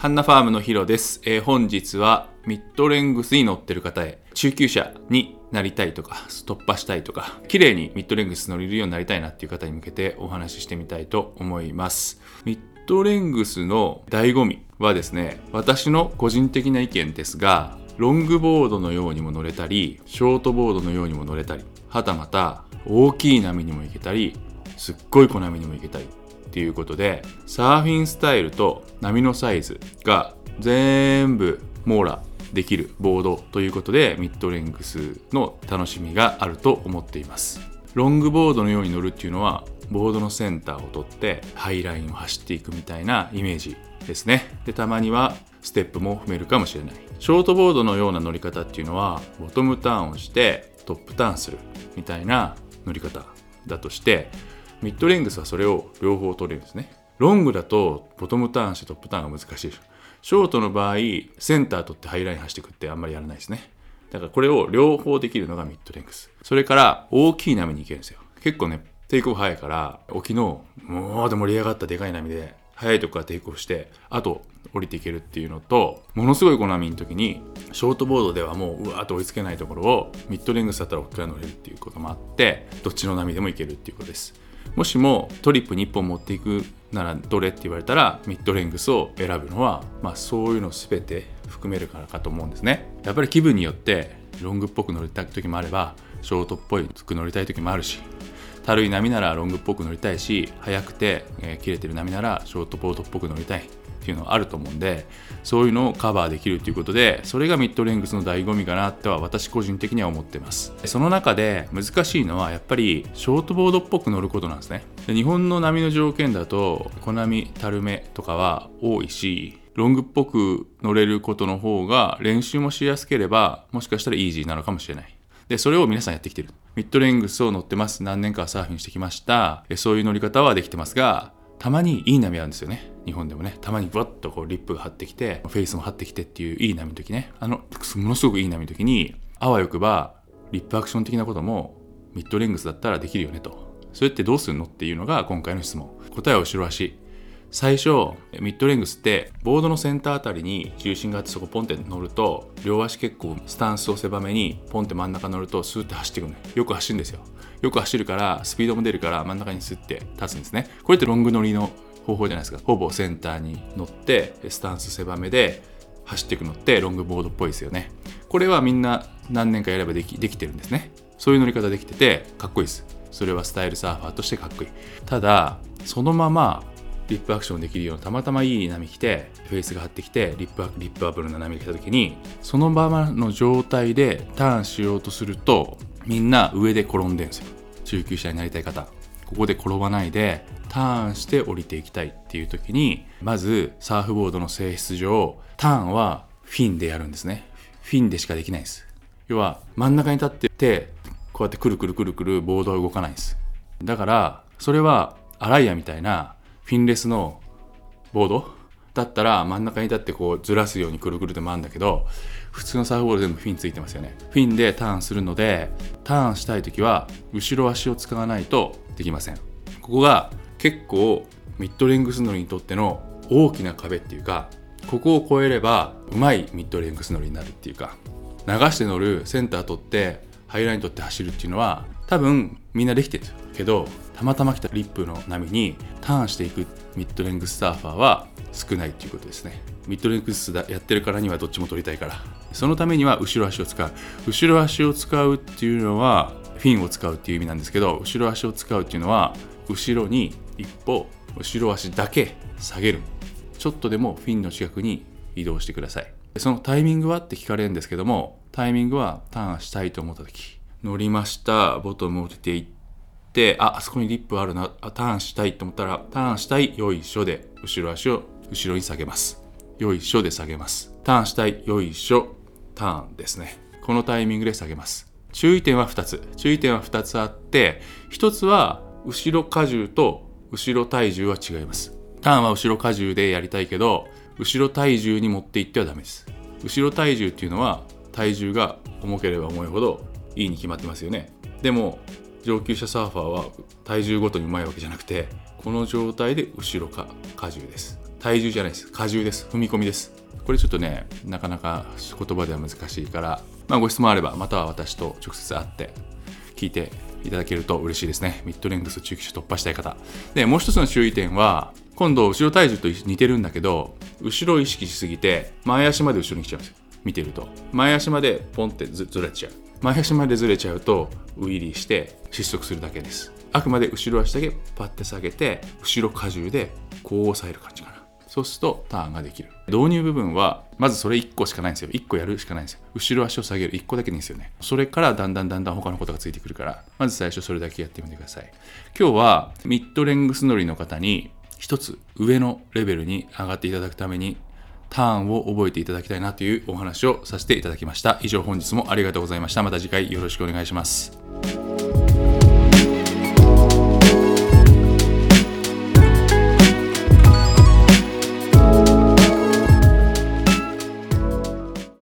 ハンナファームのヒロです、えー本日はミッドレングスに乗ってる方へ中級者になりたいとか突破したいとか綺麗にミッドレングス乗れるようになりたいなっていう方に向けてお話ししてみたいと思います。ミッドレングスの醍醐味はですね私の個人的な意見ですがロングボードのようにも乗れたりショートボードのようにも乗れたりはたまた大きい波にも行けたりすっごい小波にも行けたりっていうことでサーフィンスタイルと波のサイズが全部網羅できるボードということでミッドレングスの楽しみがあると思っています。ロングボードのように乗るっていうのはボードのセンターを取ってハイラインを走っていくみたいなイメージですね。でたまにはステップも踏めるかもしれない。ショートボードのような乗り方っていうのはボトムターンをしてトップターンするみたいな乗り方だとしてミッドレングスはそれを両方取れるんですね。ロングだとボトムターンしてトップターンが難しいでしょ。ショートの場合センター取ってハイライン走ってくってあんまりやらないですね。だからこれを両方できるのがミッドレングス。それから大きい波に行けるんですよ。結構ねテイクオフ早いから沖のもうで盛り上がったでかい波で速いとこからテイクオフしてあと降りていけるっていうのとものすごい小波の時にショートボードではもううわーっと追いつけないところをミッドレングスだったら沖から乗れるっていうこともあってどっちの波でもいけるっていうことです。もしもトリップに1本持っていくならどれって言われたらミッドレングスを選ぶのは、まあ、そういうの全て含めるからかと思うんですね。やっぱり気分によってロングっぽく乗りたい時もあればショートっぽい服乗りたい時もあるし軽い波ならロングっぽく乗りたいし速くて、えー切れてる波ならショートボートっぽく乗りたい。っていうのはあると思うんでそういうのをカバーできるということでそれがミッドレングスの醍醐味かなとは私個人的には思ってますその中で難しいのはやっぱりショートボードっぽく乗ることなんですねで日本の波の条件だと小波たるめとかは多いしロングっぽく乗れることの方が練習もしやすければもしかしたらイージーなのかもしれないで、それを皆さんやってきてる。ミッドレングスを乗ってます。何年かサーフィンしてきました。そういう乗り方はできてますが、たまにいい波あるんですよね。日本でもね。たまにブワッとこうリップが張ってきて、フェイスも張ってきてっていういい波の時ね。あの、ものすごくいい波の時に、あわよくば、リップアクション的なこともミッドレングスだったらできるよねと。それってどうするのっていうのが今回の質問。答えは後ろ足。最初ミッドレングスってボードのセンターあたりに重心があってそこポンって乗ると両足結構スタンスを狭めにポンって真ん中乗るとスーって走っていくのよ。よく走るんですよ。よく走るからスピードも出るから真ん中にスッて立つんですね。これってロング乗りの方法じゃないですか。ほぼセンターに乗ってスタンス狭めで走っていくのってロングボードっぽいですよね。これはみんな何年かやればできできてるんですね。そういう乗り方できててかっこいいです。それはスタイルサーファーとしてかっこいい。ただそのままリップアクションできるようなたまたまいい波来てフェイスが張ってきてリップアリップアップルな波が来た時にそのままの状態でターンしようとするとみんな上で転んでるんですよ。中級者になりたい方。ここで転ばないでターンして降りていきたいっていう時にまずサーフボードの性質上ターンはフィンでやるんですね。フィンでしかできないです。要は真ん中に立っててこうやってくるくるくるくるボードは動かないんです。だからそれはアライアみたいなフィンレスのボードだったら真ん中に立ってこうずらすようにくるくるで回るんだけど普通のサーフボード全部フィンついてますよね。フィンでターンするのでターンしたい時は後ろ足を使わないとできません。ここが結構ミッドレングス乗りにとっての大きな壁っていうかここを越えればうまいミッドレングス乗りになるっていうか流して乗るセンター取ってハイライン取って走るっていうのは多分みんなできてるけどたまたま来たリップの波にターンしていくミッドレングスサーファーは少ないっていうことですね。ミッドレングスやってるからにはどっちも取りたいから。そのためには後ろ足を使う。後ろ足を使うっていうのはフィンを使うっていう意味なんですけど後ろ足を使うっていうのは後ろに一歩後ろ足だけ下げる。ちょっとでもフィンの近くに移動してください。そのタイミングはって聞かれるんですけどもタイミングはターンしたいと思った時。乗りました。ボトムを出ていってああそこにリップあるな。あターンしたいと思ったらターンしたいよいしょで後ろ足を後ろに下げます。よいしょで下げます。ターンしたいよいしょターンですね。このタイミングで下げます。注意点は2つ。注意点は2つあって1つは後ろ荷重と後ろ体重は違います。ターンは後ろ荷重でやりたいけど後ろ体重に持っていってはダメです。後ろ体重っていうのは体重が重ければ重いほどいいに決まってますよね。でも上級者サーファーは体重ごとにうまいわけじゃなくてこの状態で後ろか荷重です。体重じゃないです。荷重です。踏み込みです。これちょっとねなかなか言葉では難しいから、まあ、ご質問あればまたは私と直接会って聞いていただけると嬉しいですね。ミッドレングス中期種突破したい方。でもう一つの注意点は今度後ろ体重と似てるんだけど後ろを意識しすぎて前足まで後ろに来ちゃうんですよ。見てると。前足までポンってずれちゃう。前足までずれちゃうとウィリーして失速するだけです。あくまで後ろ足だけパッて下げて後ろ荷重でこう押さえる感じかな。そうするとターンができる。導入部分はまずそれ1個しかないんですよ。1個やるしかないんですよ。後ろ足を下げる。1個だけでいいんですよね。それからだんだんだんだん他のことがついてくるからまず最初それだけやってみてください。今日はミッドレングス乗りの方に一つ上のレベルに上がっていただくためにターンを覚えていただきたいなというお話をさせていただきました。以上本日もありがとうございました。また次回よろしくお願いします。